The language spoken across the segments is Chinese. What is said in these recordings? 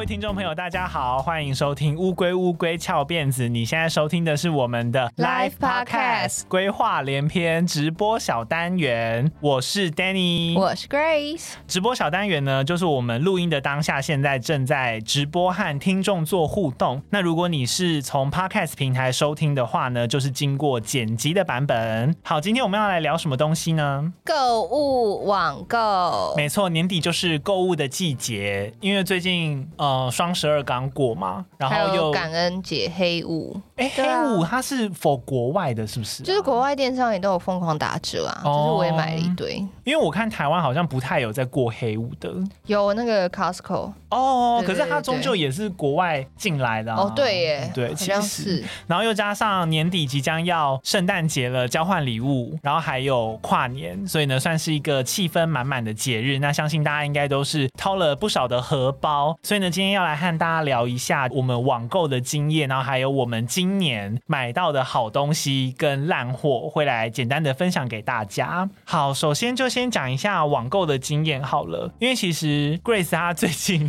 位听众朋友，大家好，欢迎收听乌龟乌龟翘辫子。你现在收听的是我们的 Live Podcast 规划连篇直播小单元。我是 Danny，我是 Grace。直播小单元呢，就是我们录音的当下，现在正在直播和听众做互动。那如果你是从 Podcast 平台收听的话呢，就是经过剪辑的版本。好，今天我们要来聊什么东西呢？购物网购。没错，年底就是购物的季节，因为最近。呃，双十二刚过嘛，然后又感恩节黑五。哎、欸，黑五它是 for 国外的，是不是、啊？就是国外电商也都有疯狂打折啊，哦、就是我也买了一堆。因为我看台湾好像不太有在过黑五的，有那个 Costco 哦，可是它终究也是国外进来的、啊、哦，对耶，对，其实是。然后又加上年底即将要圣诞节了，交换礼物，然后还有跨年，所以呢，算是一个气氛满满的节日。那相信大家应该都是掏了不少的荷包，所以呢，今天要来和大家聊一下我们网购的经验，然后还有我们今年买到的好东西跟烂货，会来简单的分享给大家。好，首先就先讲一下网购的经验好了，因为其实 Grace 她最近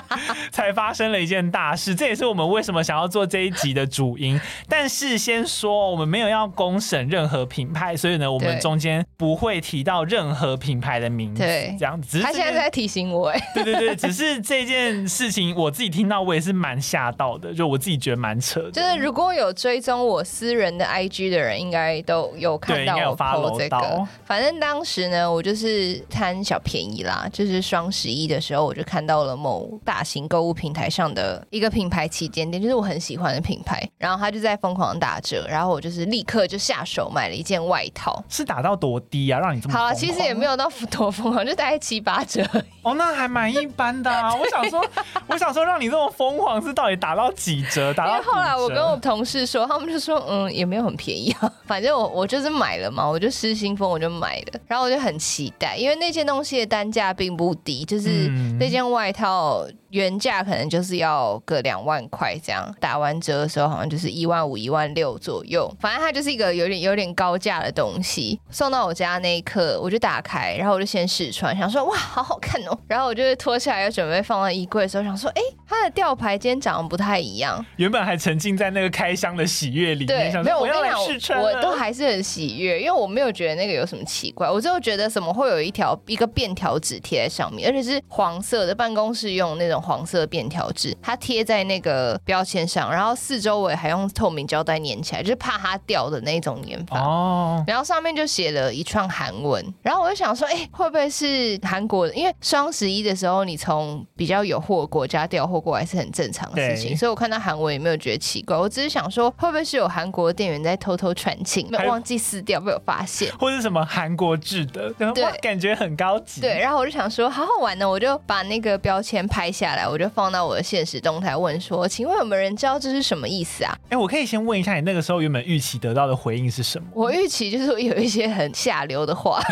才发生了一件大事，这也是我们为什么想要做这一集的主因。但是先说，我们没有要公审任何品牌，所以呢，我们中间不会提到任何品牌的名字。对，这样子。他现在在提醒我，哎，对对对，只是这件事情我自己听到，我也是蛮吓到的，就我自己觉得蛮扯的。就是如果有追踪我私人的 IG 的人，应该都有看到我 po 这个。反正当时呢，我就是贪小便宜啦，就是双十一的时候，我就看到了某大型购物平台上的一个品牌旗舰店，就是我很喜欢的品牌，然后他就在疯狂打折，然后我就是立刻就下手买了一件外套。是打到多低啊？让你这么好啊？其实也没有到多疯狂，就大概七八折。哦，那还蛮一般的啊。我想说，我想说，让你这么疯狂是到底打到几折？打到后来我跟我同事说，他们就说，嗯，也没有很便宜啊。反正我我就是买了嘛，我就失心疯，我就买了。然后我就很期待，因为那件东西的单价并不低，就是那件外套。原价可能就是要个两万块这样，打完折的时候好像就是一万五、一万六左右。反正它就是一个有点有点高价的东西。送到我家那一刻，我就打开，然后我就先试穿，想说哇，好好看哦。然后我就脱下来，要准备放到衣柜的时候，想说，哎，它的吊牌今天长得不太一样。原本还沉浸在那个开箱的喜悦里面，对，没有，我跟你讲，我都还是很喜悦，因为我没有觉得那个有什么奇怪，我就觉得怎么会有一条一个便条纸贴在上面，而且是黄色的，办公室用那种黄色便条纸。它贴在那个标签上，然后四周围还用透明胶带粘起来，就是怕它掉的那种粘法。哦。然后上面就写了一串韩文，然后我就想说，哎，会不会是韩国的？因为双十一的时候，你从比较有货的国家调货过来是很正常的事情，所以我看到韩文也没有觉得奇怪。我只是想说，会不会是有韩国的店员在偷偷传情，没有忘记撕掉被我发现，或是什么韩国制的？对，感觉很高级。对，然后我就想说，好好玩呢，我就把那个标签拍下来，我就放到我。的现实动态问说：“请问有没有人知道这是什么意思啊？”哎，我可以先问一下，你那个时候原本预期得到的回应是什么？我预期就是有一些很下流的话。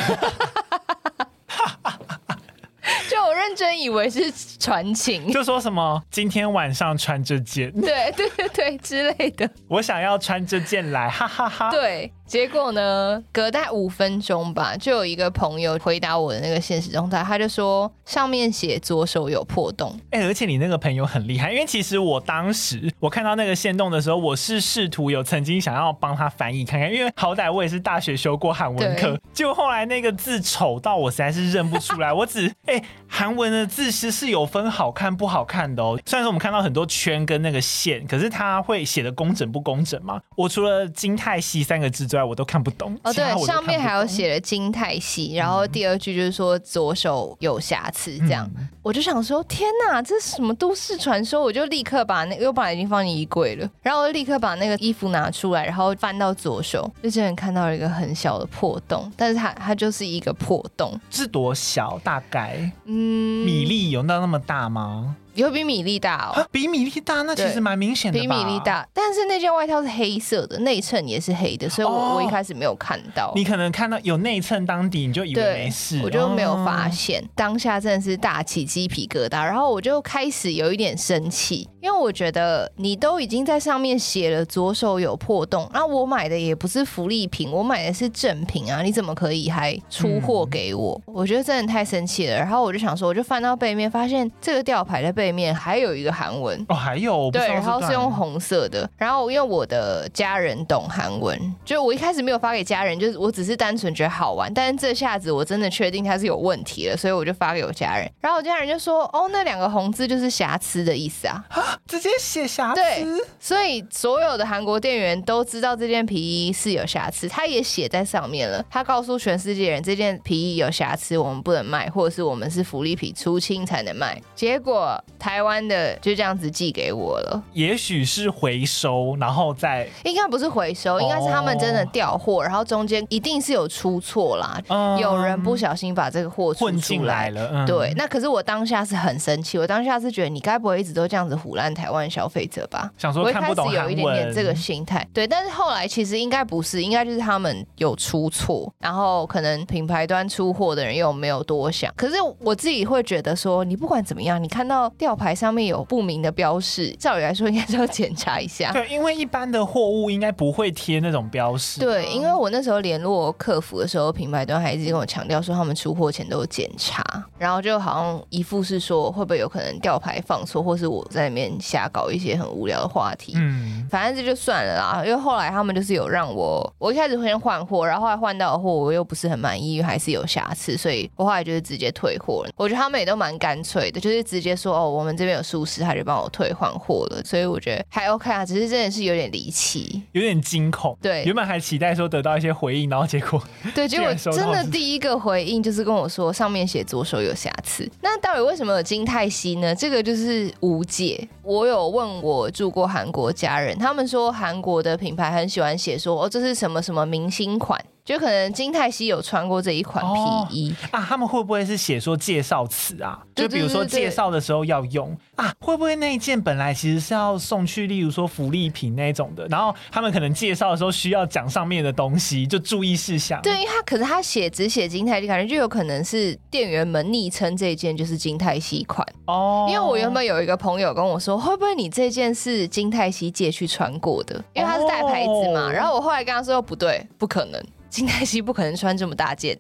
就我认真以为是传情，就说什么今天晚上穿这件，对对对对之类的。我想要穿这件来，哈哈哈，哈。对，结果呢，隔大概五分钟吧，就有一个朋友回答我的那个现实状态，他就说上面写左手有破洞。哎、欸，而且你那个朋友很厉害，因为其实我当时我看到那个线洞的时候，我是试图有曾经想要帮他翻译看看，因为好歹我也是大学修过韩文课，结果后来那个字丑到我实在是认不出来，我只哎。欸韩文的字其实是有分好看不好看的哦。虽然说我们看到很多圈跟那个线，可是它会写的工整不工整嘛？我除了金泰熙三个字之外，我都看不懂。哦，对，上面还有写了金泰熙，然后第二句就是说左手有瑕疵，这样。嗯、我就想说，天哪，这是什么都市传说？我就立刻把那个，我本来已经放进衣柜了，然后我就立刻把那个衣服拿出来，然后翻到左手，就这边看到了一个很小的破洞，但是它它就是一个破洞，是多小？大概？嗯，米粒有到那么大吗？有比米粒大哦，比米粒大，那其实蛮明显的。比米粒大，但是那件外套是黑色的，内衬也是黑的，所以我、哦、我一开始没有看到。你可能看到有内衬当底，你就以为没事，我就没有发现。哦、当下真的是大起鸡皮疙瘩，然后我就开始有一点生气，因为我觉得你都已经在上面写了左手有破洞，那我买的也不是福利品，我买的是正品啊，你怎么可以还出货给我？嗯、我觉得真的太生气了。然后我就想说，我就翻到背面，发现这个吊牌在背背面还有一个韩文哦，还有对，然后是用红色的。然后因为我的家人懂韩文，就我一开始没有发给家人，就是我只是单纯觉得好玩。但是这下子我真的确定它是有问题了，所以我就发给我家人。然后我家人就说：“哦，那两个红字就是瑕疵的意思啊，直接写瑕疵。”对，所以所有的韩国店员都知道这件皮衣是有瑕疵，他也写在上面了。他告诉全世界人这件皮衣有瑕疵，我们不能卖，或者是我们是福利品出清才能卖。结果台湾的就这样子寄给我了。也许是回收，然后再应该不是回收，应该是他们真的调货，然后中间一定是有出错啦，嗯、有人不小心把这个货混进来了。嗯、对，那可是我当下是很生气，我当下是觉得你该不会一直都这样子唬烂台湾消费者吧？想说看不懂韩文，我一开始有一点点这个心态。对，但是后来其实应该不是，应该就是他们有出错，然后可能品牌端出货的人又没有多想。可是我自己会觉得说，你不管怎么样，你看到吊牌上面有不明的标示，照理来说应该是要检查一下。对，因为一般的货物应该不会贴那种标示。对，因为我那时候联络客服的时候，品牌端还一直跟我强调说，他们出货前都有检查，然后就好像一副是说会不会有可能吊牌放错，或是我在里面瞎搞一些很无聊的话题。嗯，反正这就算了啦。因为后来他们就是有让我，我一开始会先换货，然后后来换到的货我又不是很满意，还是有瑕疵，所以我后来就是直接退货了。我觉得他们也都蛮干脆的，就是直接说哦，我们这边有舒适，他就帮我退换货了。所以我觉得还 OK 啊，只是真的是有点离奇，有点惊恐。对，原本还期待说得到一些回应，然后结果对，结果真的第一个回应就是跟我说上面写左手有瑕疵。那到底为什么有金泰熙呢？这个就是无解。我有问我住过韩国家人，他们说韩国的品牌很喜欢写说哦，这是什么什么明星款。就可能金泰熙有穿过这一款皮衣、哦、啊，他们会不会是写说介绍词啊？就比如说介绍的时候要用啊，会不会那一件本来其实是要送去，例如说福利品那种的，然后他们可能介绍的时候需要讲上面的东西，就注意事项。对，因为他可是他写只写金泰熙，感觉就有可能是店员们昵称这一件就是金泰熙款哦。因为我原本有一个朋友跟我说，会不会你这件是金泰熙借去穿过的？因为他是带牌子嘛。哦、然后我后来跟他说不对，不可能。金泰熙不可能穿这么大件，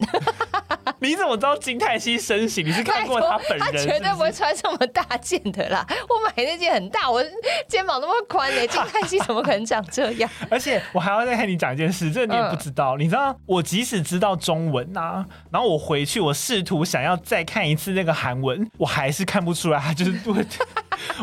你怎么知道金泰熙身形？你是看过 他本人是是？他绝对不会穿这么大件的啦。我买那件很大，我肩膀那么宽呢。金泰熙怎么可能长这样？而且我还要再跟你讲一件事，这个你也不知道。嗯、你知道，我即使知道中文啊，然后我回去，我试图想要再看一次那个韩文，我还是看不出来，他就是不会。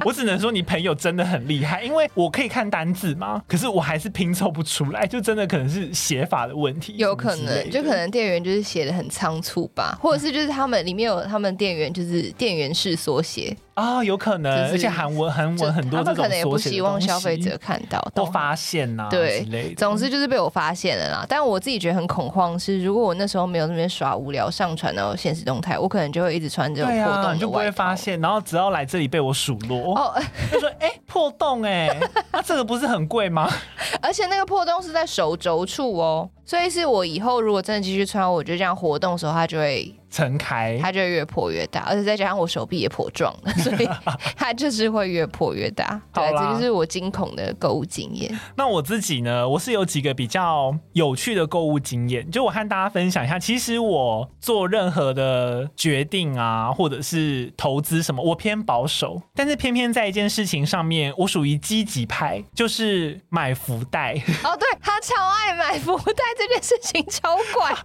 我只能说你朋友真的很厉害，因为我可以看单字嘛，可是我还是拼凑不出来，就真的可能是写法的问题，有可能就可能店员就是写的很仓促吧，或者是就是他们里面有他们店员就是店员式缩写。啊、哦，有可能，就是、而且韩文韩文很多这种可能也不希望消费者看到都发现呐、啊，对，总之就是被我发现了啦。但我自己觉得很恐慌是，如果我那时候没有那边耍无聊，上传到现实动态，我可能就会一直穿这种破洞的、啊、就不会发现，然后只要来这里被我数落，哦，就说哎、欸、破洞哎、欸，那这个不是很贵吗？而且那个破洞是在手肘处哦。所以是我以后如果真的继续穿，我就这样活动的时候，它就会撑开，它就会越破越大，而且再加上我手臂也破壮了，所以 它就是会越破越大。对，这就是我惊恐的购物经验。那我自己呢？我是有几个比较有趣的购物经验，就我和大家分享一下。其实我做任何的决定啊，或者是投资什么，我偏保守，但是偏偏在一件事情上面，我属于积极派，就是买福袋。哦，对，他超爱买福袋。这件事情超怪，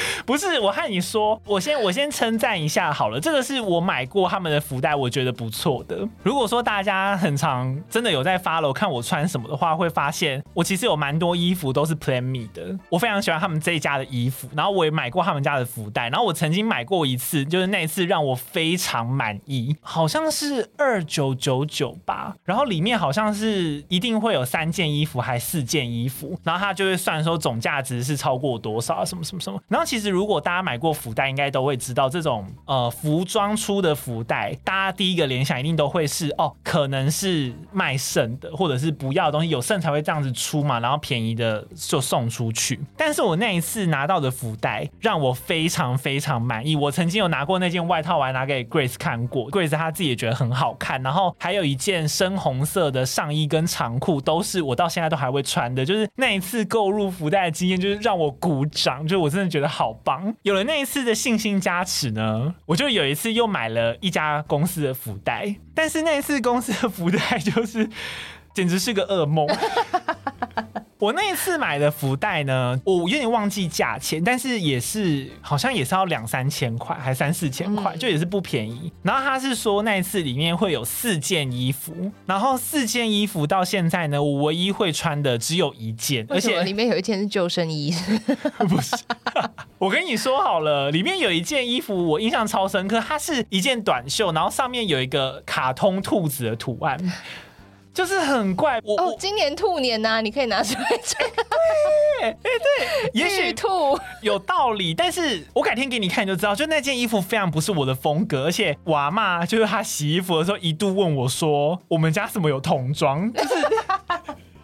不是我和你说，我先我先称赞一下好了，这个是我买过他们的福袋，我觉得不错的。如果说大家很常真的有在 follow 看我穿什么的话，会发现我其实有蛮多衣服都是 Plan Me 的，我非常喜欢他们这一家的衣服，然后我也买过他们家的福袋，然后我曾经买过一次，就是那一次让我非常满意，好像是二九九九吧，然后里面好像是一定会有三件衣服还四件衣服，然后他就会算说总。价值是超过多少？什么什么什么？然后其实如果大家买过福袋，应该都会知道这种呃服装出的福袋，大家第一个联想一定都会是哦，可能是卖剩的，或者是不要的东西，有剩才会这样子出嘛，然后便宜的就送出去。但是我那一次拿到的福袋让我非常非常满意。我曾经有拿过那件外套，我还拿给 Grace 看过，Grace 她自己也觉得很好看。然后还有一件深红色的上衣跟长裤，都是我到现在都还会穿的。就是那一次购入福袋的。经验就是让我鼓掌，就我真的觉得得好棒。有了那一次的信心加持呢，我就有一次又买了一家公司的福袋，但是那一次公司的福袋就是简直是个噩梦。我那一次买的福袋呢，我有点忘记价钱，但是也是好像也是要两三千块，还三四千块，就也是不便宜。然后他是说那一次里面会有四件衣服，然后四件衣服到现在呢，我唯一会穿的只有一件，而且里面有一件是救生衣。不是，我跟你说好了，里面有一件衣服我印象超深刻，它是一件短袖，然后上面有一个卡通兔子的图案。就是很怪，我哦，今年兔年呐、啊，你可以拿出来穿。对，哎对，也许 兔有道理，但是我改天给你看你就知道，就那件衣服非常不是我的风格，而且娃嘛就是她洗衣服的时候一度问我说，我们家怎么有童装？就是。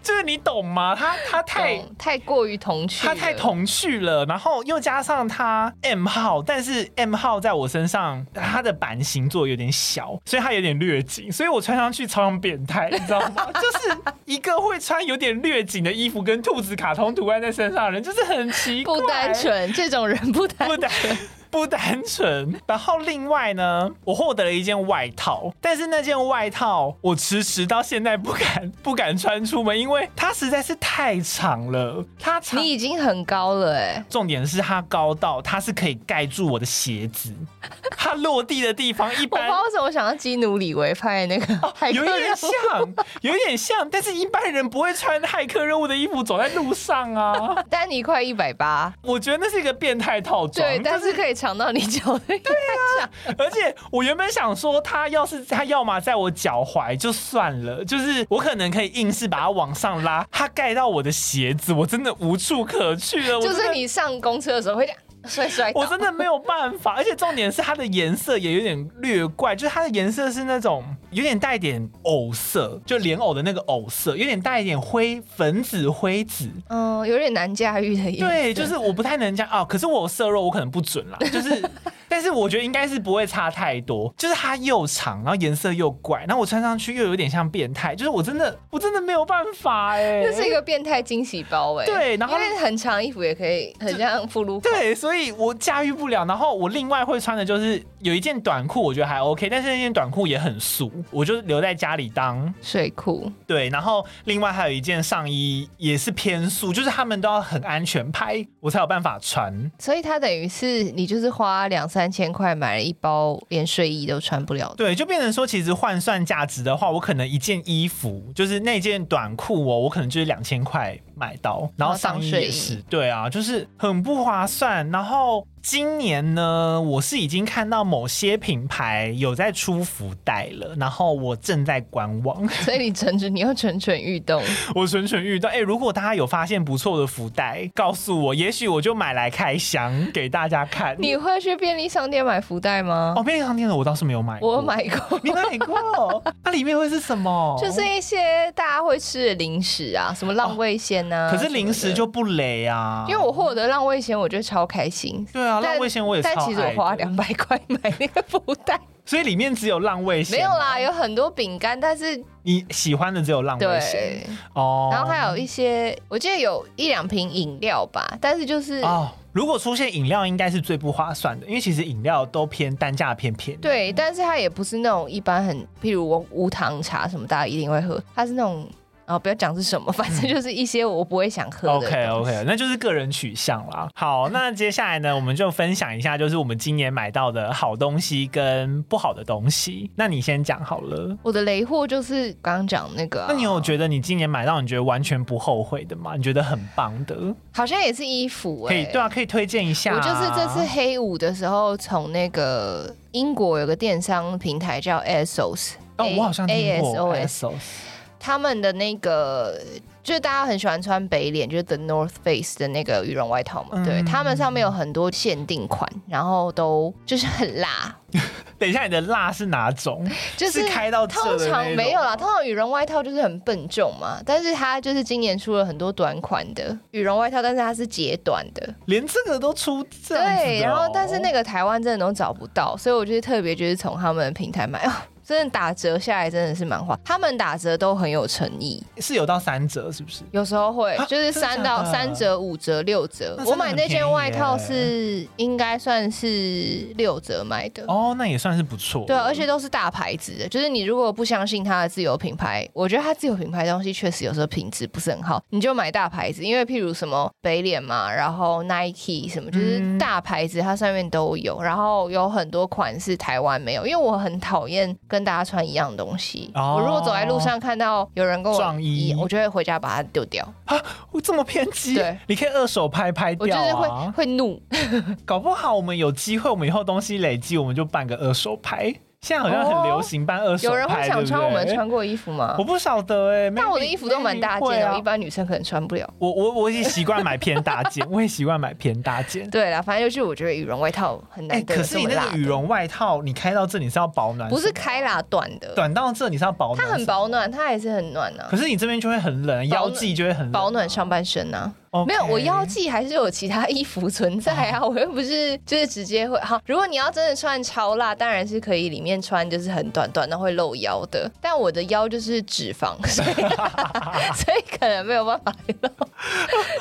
就是你懂吗？他他太太过于童趣，他太童趣了。然后又加上他 M 号，但是 M 号在我身上，它的版型做有点小，所以它有点略紧，所以我穿上去超像变态，你知道吗？就是一个会穿有点略紧的衣服，跟兔子卡通图案在身上的人，就是很奇怪，不单纯，这种人不单纯。不单纯，然后另外呢，我获得了一件外套，但是那件外套我迟迟到现在不敢 不敢穿出门，因为它实在是太长了。它长，你已经很高了哎。重点是它高到它是可以盖住我的鞋子，它落地的地方一般。我不知道为什么我想到基努李维拍的那个、哦，有点像，有点像，但是一般人不会穿骇客任务的衣服走在路上啊。丹尼快一百八，我觉得那是一个变态套装，对，但是可以。抢到你脚的，对啊，而且我原本想说，他要是他要么在我脚踝就算了，就是我可能可以硬是把它往上拉，它盖到我的鞋子，我真的无处可去了。就是你上公车的时候会这样。我真的没有办法，而且重点是它的颜色也有点略怪，就是它的颜色是那种有点带一点藕色，就莲藕的那个藕色，有点带一点灰粉紫灰紫，嗯，有点难驾驭的颜色。对，就是我不太能驾哦，可是我有色弱，我可能不准啦，就是。但是我觉得应该是不会差太多，就是它又长，然后颜色又怪，然后我穿上去又有点像变态，就是我真的我真的没有办法哎、欸，这是一个变态惊喜包哎、欸，对，然后因为很长衣服也可以很像俘虏，对，所以我驾驭不了。然后我另外会穿的就是有一件短裤，我觉得还 OK，但是那件短裤也很素，我就留在家里当睡裤。对，然后另外还有一件上衣也是偏素，就是他们都要很安全拍，我才有办法穿。所以它等于是你就是花两三。三千块买了一包，连睡衣都穿不了。对，就变成说，其实换算价值的话，我可能一件衣服，就是那件短裤哦，我可能就是两千块买到，然后上衣也是，对啊，就是很不划算。然后。今年呢，我是已经看到某些品牌有在出福袋了，然后我正在观望。所以你蠢蠢，你又蠢蠢欲动。我蠢蠢欲动。哎、欸，如果大家有发现不错的福袋，告诉我，也许我就买来开箱给大家看。你会去便利商店买福袋吗？哦，便利商店的我倒是没有买过。我买过，你买过？它里面会是什么？就是一些大家会吃的零食啊，什么浪味仙呐、啊哦。可是零食就不雷啊。因为我获得浪味仙，我觉得超开心。对啊。浪味仙我也超爱，但其实我花两百块买那个福袋，所以里面只有浪味仙。没有啦，有很多饼干，但是你喜欢的只有浪味仙哦。然后还有一些，我记得有一两瓶饮料吧，但是就是哦，如果出现饮料，应该是最不划算的，因为其实饮料都偏单价偏便宜。对，但是它也不是那种一般很，譬如我无糖茶什么，大家一定会喝，它是那种。哦，不要讲是什么，反正就是一些我不会想喝的。OK OK，那就是个人取向啦。好，那接下来呢，我们就分享一下，就是我们今年买到的好东西跟不好的东西。那你先讲好了。我的雷货就是刚刚讲那个、啊。那你有觉得你今年买到你觉得完全不后悔的吗？你觉得很棒的？好像也是衣服、欸，可以对啊，可以推荐一下、啊。我就是这次黑五的时候，从那个英国有个电商平台叫 ASOS。哦，我好像 ASOS。他们的那个，就是大家很喜欢穿北脸，就是 The North Face 的那个羽绒外套嘛。嗯、对，他们上面有很多限定款，然后都就是很辣。等一下，你的辣是哪种？就是，是开到通常没有啦，通常羽绒外套就是很笨重嘛。但是它就是今年出了很多短款的羽绒外套，但是它是截短的，连这个都出。对，然后但是那个台湾真的都找不到，所以我就是特别就是从他们的平台买。真的打折下来真的是蛮划。他们打折都很有诚意，是有到三折是不是？有时候会就是三到三折、五折、六折。我买那件外套是应该算是六折买的哦，那也算是不错。对，而且都是大牌子的。就是你如果不相信它的自有品牌，我觉得它自有品牌东西确实有时候品质不是很好，你就买大牌子，因为譬如什么北脸嘛，然后 Nike 什么，就是大牌子它上面都有，然后有很多款式台湾没有。因为我很讨厌跟大家穿一样东西，哦、我如果走在路上看到有人跟我撞衣，我就会回家把它丢掉。啊，我这么偏激？对，你可以二手拍拍掉、啊、我就是会会怒，搞不好我们有机会，我们以后东西累积，我们就办个二手拍。现在好像很流行办二手拍，有人会想穿我们穿过衣服吗？我不晓得哎，但我的衣服都蛮大件的，一般女生可能穿不了。我我我也习惯买偏大件，我也习惯买偏大件。对啦，反正就是我觉得羽绒外套很难。可是你那个羽绒外套，你开到这里是要保暖，不是开啦，短的，短到这你是要保暖。它很保暖，它还是很暖啊。可是你这边就会很冷，腰际就会很冷。保暖上半身啊。没有，我腰际还是有其他衣服存在啊，哦、我又不是就是直接会好。如果你要真的穿超辣，当然是可以里面穿就是很短短的会露腰的，但我的腰就是脂肪，所以 所以可能没有办法露。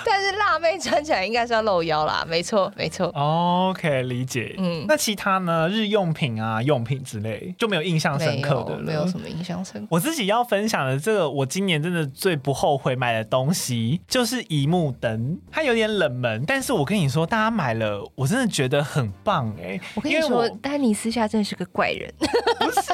但是辣妹穿起来应该是要露腰啦，没错没错。OK，理解。嗯，那其他呢？日用品啊，用品之类就没有印象深刻的了，没有什么印象深刻。我自己要分享的这个，我今年真的最不后悔买的东西就是一幕。灯，它有点冷门，但是我跟你说，大家买了，我真的觉得很棒哎！我跟你说，丹尼私下真的是个怪人，不是，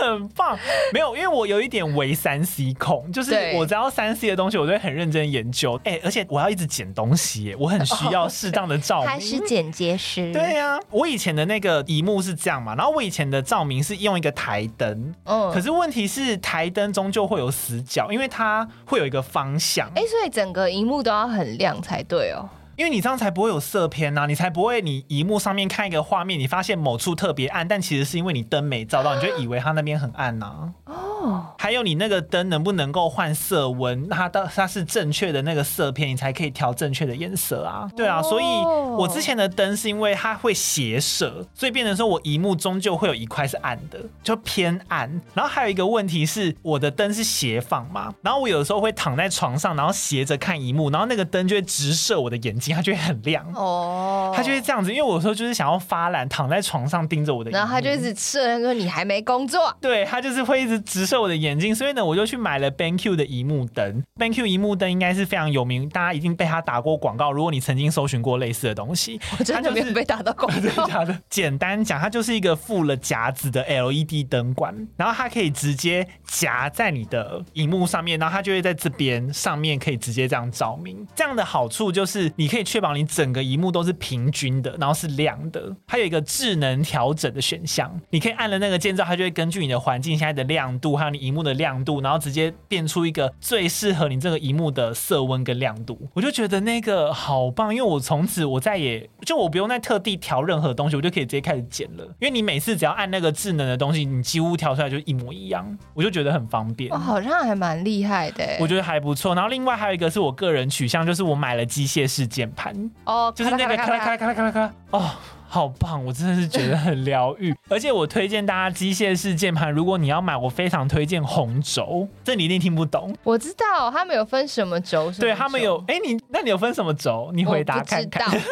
很棒。没有，因为我有一点微三 C 控，就是我只要三 C 的东西，我都会很认真研究。哎，而且我要一直捡东西，我很需要适当的照明。他是剪接师，对呀、啊。我以前的那个荧幕是这样嘛，然后我以前的照明是用一个台灯，嗯，可是问题是台灯终究会有死角，因为它会有一个方向。哎，所以整个荧幕都要很亮才对哦，因为你这样才不会有色偏呐、你才不会你荧幕上面看一个画面，你发现某处特别暗，但其实是因为你灯没照到，你就以为它那边很暗呐、哦，还有你那个灯能不能够换色温？它到它是正确的那个色片，你才可以调正确的颜色啊。对啊，所以我之前的灯是因为它会斜射，所以变成说我荧幕终究会有一块是暗的，就偏暗。然后还有一个问题是，我的灯是斜放嘛，然后我有的时候会躺在床上，然后斜着看荧幕，然后那个灯就会直射我的眼睛，它就会很亮。哦，它就会这样子，因为我有时候就是想要发懒，躺在床上盯着我的，然后它就一直射，说你还没工作。对，它就是会一直直射。我的眼睛，所以呢，我就去买了 BenQ 的荧幕灯。BenQ 荧幕灯应该是非常有名，大家一定被他打过广告。如果你曾经搜寻过类似的东西，我真的没有被打到广告。假的。简单讲，它就是一个附了夹子的 LED 灯管，然后它可以直接夹在你的荧幕上面，然后它就会在这边上面可以直接这样照明。这样的好处就是你可以确保你整个荧幕都是平均的，然后是亮的。还有一个智能调整的选项，你可以按了那个键之后，它就会根据你的环境现在的亮度。还有你荧幕的亮度，然后直接变出一个最适合你这个荧幕的色温跟亮度，我就觉得那个好棒，因为我从此我再也就我不用再特地调任何东西，我就可以直接开始剪了。因为你每次只要按那个智能的东西，你几乎调出来就一模一样，我就觉得很方便。哦，好像还蛮厉害的，我觉得还不错。然后另外还有一个是我个人取向，就是我买了机械式键盘哦，就是那个咔啦咔啦咔啦咔啦咔啦哦。好棒，我真的是觉得很疗愈，而且我推荐大家机械式键盘，如果你要买，我非常推荐红轴。这你一定听不懂。我知道他们有分什么轴，对他们有，哎，你那你有分什么轴？你回答看看。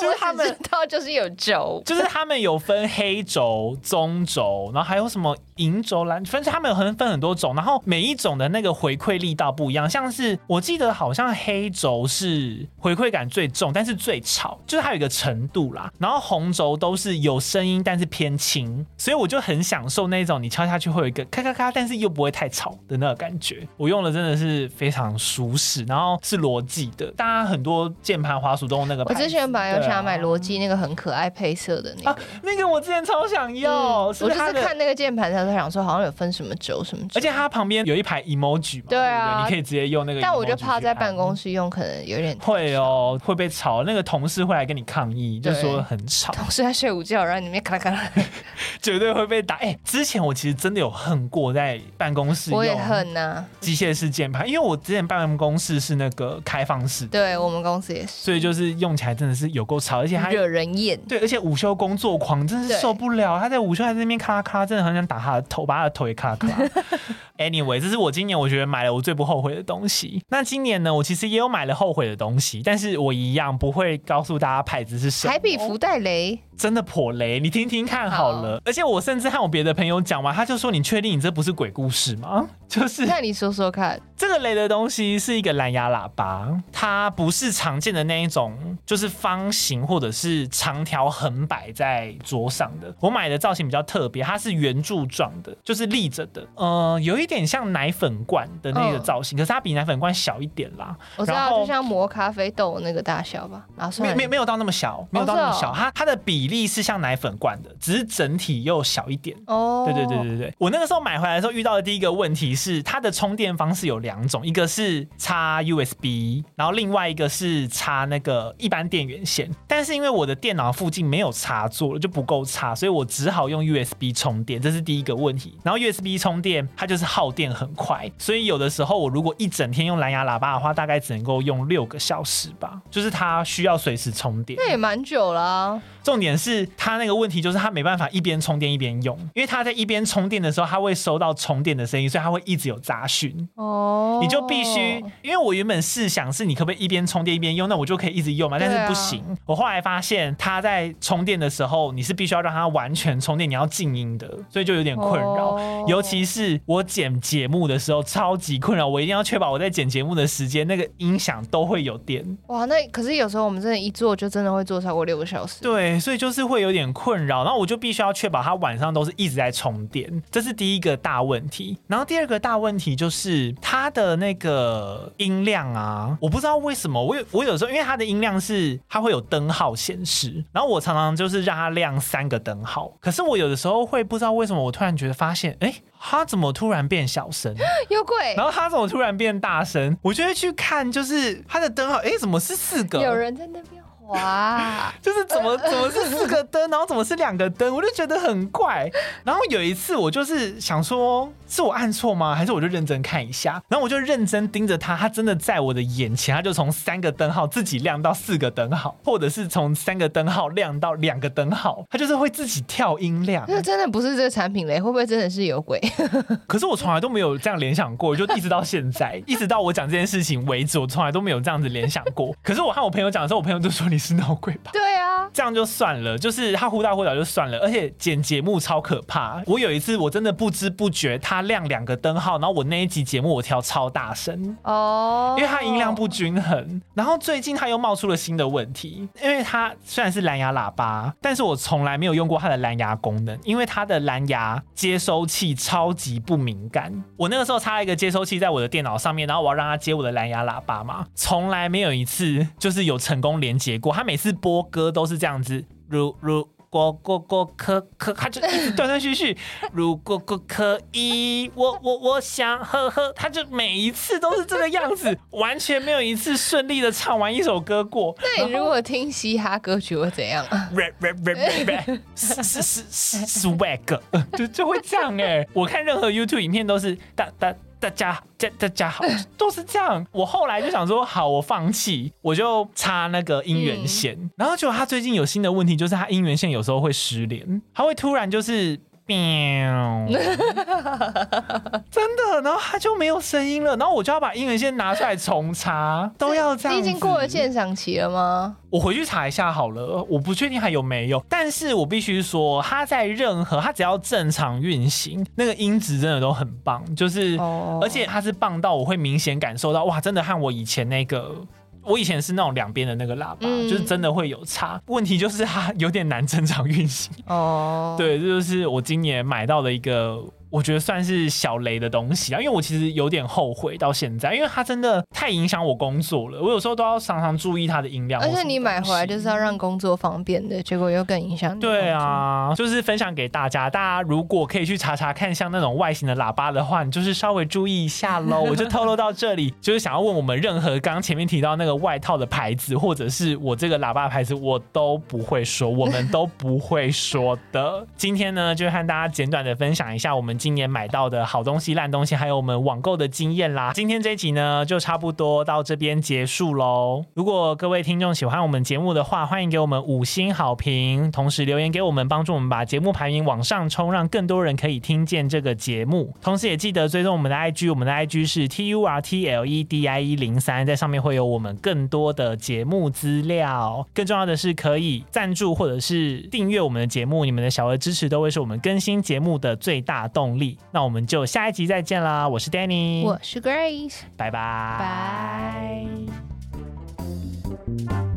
就是他们知道就是有轴，就是他们有分黑轴、棕轴，然后还有什么银轴、蓝，反正他们有很分很多种，然后每一种的那个回馈力道不一样。像是我记得好像黑轴是回馈感最重，但是最吵，就是它有一个程度啦，然后。红轴都是有声音，但是偏轻，所以我就很享受那种你敲下去会有一个咔咔咔，但是又不会太吵的那个感觉。我用的真的是非常舒适，然后是罗技的。大家很多键盘滑鼠都用那个。我之前本来有想买罗技那个很可爱配色的那个，啊、那个我之前超想要。嗯、是我就是看那个键盘，他都想说好像有分什么轴什么轴，而且它旁边有一排 emoji 嘛，对啊对，你可以直接用那个。但我就怕在办公室用，可能有点会哦，会被吵。那个同事会来跟你抗议，就说很吵，同事在睡午觉，然后里面咔啦咔啦，绝对会被打。哎、欸，之前我其实真的有恨过在办公室，我也恨呐、啊，机械式键盘，因为我之前办公室是那个开放式，对我们公司也是，所以就是用起来真的是有够吵，而且还惹人厌。对，而且午休工作狂真的是受不了，他在午休还在那边咔啦咔啦，真的很想打他的头，把他的头也咔啦咔啦。Anyway，这是我今年我觉得买了我最不后悔的东西。那今年呢，我其实也有买了后悔的东西，但是我一样不会告诉大家牌子是什么。海比福袋雷。真的颇雷，你听听看好了。好，而且我甚至和我别的朋友讲完，他就说：“你确定你这不是鬼故事吗？”就是，那你说说看，这个雷的东西是一个蓝牙喇叭，它不是常见的那一种，就是方形或者是长条横摆在桌上的。我买的造型比较特别，它是圆柱状的，就是立着的，呃，有一点像奶粉罐的那个造型，嗯、可是它比奶粉罐小一点啦。我知道，就像磨咖啡豆那个大小吧？然后没没没有到那么小，没有到那么小，它它的比。比例是像奶粉罐的，只是整体又小一点。哦，对对对对对。我那个时候买回来的时候遇到的第一个问题是，是它的充电方式有两种，一个是插 USB，然后另外一个是插那个一般电源线。但是因为我的电脑附近没有插座了，就不够插，所以我只好用 USB 充电，这是第一个问题。然后 USB 充电它就是耗电很快，所以有的时候我如果一整天用蓝牙喇叭的话，大概只能够用六个小时吧，就是它需要随时充电。那也蛮久了。重点是他那个问题，就是他没办法一边充电一边用，因为他在一边充电的时候，他会收到充电的声音，所以他会一直有杂讯。哦，你就必须，因为我原本是想是你可不可以一边充电一边用，那我就可以一直用嘛，但是不行。我后来发现他在充电的时候，你是必须要让它完全充电，你要静音的，所以就有点困扰。尤其是我剪节目的时候，超级困扰，我一定要确保我在剪节目的时间，那个音响都会有电。哇，那可是有时候我们真的，一做就真的会做超过六个小时。对。所以就是会有点困扰，然后我就必须要确保它晚上都是一直在充电，这是第一个大问题。然后第二个大问题就是它的那个音量啊，我不知道为什么，我有我有时候因为它的音量是它会有灯号显示，然后我常常就是让它亮三个灯号，可是我有的时候会不知道为什么，我突然觉得发现，哎，它怎么突然变小声？有鬼！然后它怎么突然变大声？我就会去看，就是它的灯号，哎，怎么是四个？有人在那边。哇，就是怎么怎么是四个灯，然后怎么是两个灯，我就觉得很怪。然后有一次我就是想说，是我按错吗？还是我就认真看一下？然后我就认真盯着它，它真的在我的眼前，它就从三个灯号自己亮到四个灯号，或者是从三个灯号亮到两个灯号，它就是会自己跳音量。那真的不是这个产品嘞？会不会真的是有鬼？可是我从来都没有这样联想过，就一直到现在，一直到我讲这件事情为止，我从来都没有这样子联想过。可是我和我朋友讲的时候，我朋友就说。你是闹鬼吧？对啊，这样就算了，就是他忽大忽小就算了，而且剪节目超可怕。我有一次我真的不知不觉，他亮两个灯号，然后我那一集节目我调超大声哦，因为他音量不均衡。然后最近他又冒出了新的问题，因为他虽然是蓝牙喇叭，但是我从来没有用过它的蓝牙功能，因为它的蓝牙接收器超级不敏感。我那个时候插了一个接收器在我的电脑上面，然后我要让它接我的蓝牙喇叭嘛，从来没有一次就是有成功连接过。他每次播歌都是这样子，如如果果果可可，他就一直断断续续。如果果可以，我我我想呵呵，他就每一次都是这个样子，完全没有一次顺利的唱完一首歌过。那你如果听嘻哈歌曲会怎样？rap rap rap rap，是是是 swag，就就会这样哎。我看任何 YouTube 影片都是哒哒。大家，大大家好，都是这样。我后来就想说，好，我放弃，我就插那个姻缘线。嗯、然后结果他最近有新的问题，就是他姻缘线有时候会失联，他会突然就是。喵，真的，然后它就没有声音了，然后我就要把音源线拿出来重插，都要这样。你已经过了鉴赏期了吗？我回去查一下好了，我不确定还有没有，但是我必须说，它在任何它只要正常运行，那个音质真的都很棒，就是，而且它是棒到我会明显感受到，哇，真的和我以前那个。我以前是那种两边的那个喇叭，嗯、就是真的会有差。问题就是它有点难正常运行。哦，对，这就是我今年买到的一个我觉得算是小雷的东西啊，因为我其实有点后悔到现在，因为它真的太影响我工作了。我有时候都要常常注意它的音量。而且你买回来就是要让工作方便的，结果又更影响。对啊，就是分享给大家，大家如果可以去查查看，像那种外形的喇叭的话，你就是稍微注意一下喽。我就透露到这里，就是想要问我们任何刚刚前面提到那个外套的牌子，或者是我这个喇叭的牌子，我都不会说，我们都不会说的。今天呢，就和大家简短的分享一下我们今年买到的好东西、烂东西，还有我们网购的经验啦。今天这一集呢，就差不多到这边结束喽。如果各位听众喜欢我们节目的话，欢迎给我们五星好评，同时留言给我们，帮助我们把节目排名往上冲，让更多人可以听见这个节目。同时也记得追踪我们的 IG，我们的 IG 是 T U R T L E D I E 零三，在上面会有我们更多的节目资料。更重要的是，可以赞助或者是订阅我们的节目，你们的小额支持都会是我们更新节目的最大动力。那我们就下一集再见啦！我是 Danny，我是 Grace，拜拜，拜。